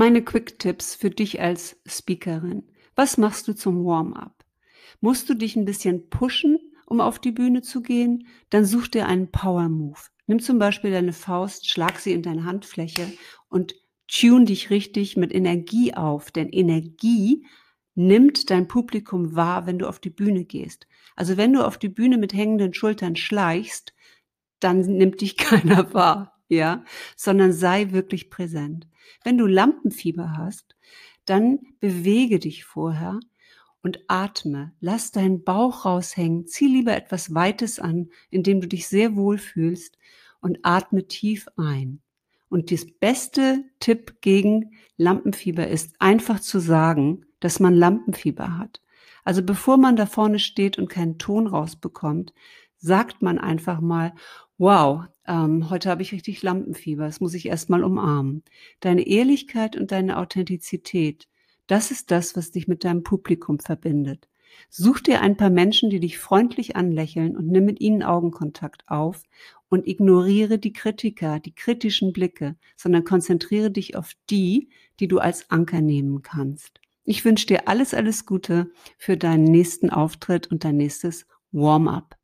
Meine Quick-Tipps für dich als Speakerin. Was machst du zum Warm-up? Musst du dich ein bisschen pushen, um auf die Bühne zu gehen? Dann such dir einen Power-Move. Nimm zum Beispiel deine Faust, schlag sie in deine Handfläche und tune dich richtig mit Energie auf. Denn Energie nimmt dein Publikum wahr, wenn du auf die Bühne gehst. Also wenn du auf die Bühne mit hängenden Schultern schleichst, dann nimmt dich keiner wahr ja, sondern sei wirklich präsent. Wenn du Lampenfieber hast, dann bewege dich vorher und atme. Lass deinen Bauch raushängen. Zieh lieber etwas Weites an, indem du dich sehr wohl fühlst und atme tief ein. Und das beste Tipp gegen Lampenfieber ist einfach zu sagen, dass man Lampenfieber hat. Also bevor man da vorne steht und keinen Ton rausbekommt, sagt man einfach mal, wow, ähm, heute habe ich richtig Lampenfieber, das muss ich erstmal umarmen. Deine Ehrlichkeit und deine Authentizität, das ist das, was dich mit deinem Publikum verbindet. Such dir ein paar Menschen, die dich freundlich anlächeln und nimm mit ihnen Augenkontakt auf und ignoriere die Kritiker, die kritischen Blicke, sondern konzentriere dich auf die, die du als Anker nehmen kannst. Ich wünsche dir alles, alles Gute für deinen nächsten Auftritt und dein nächstes Warm-up.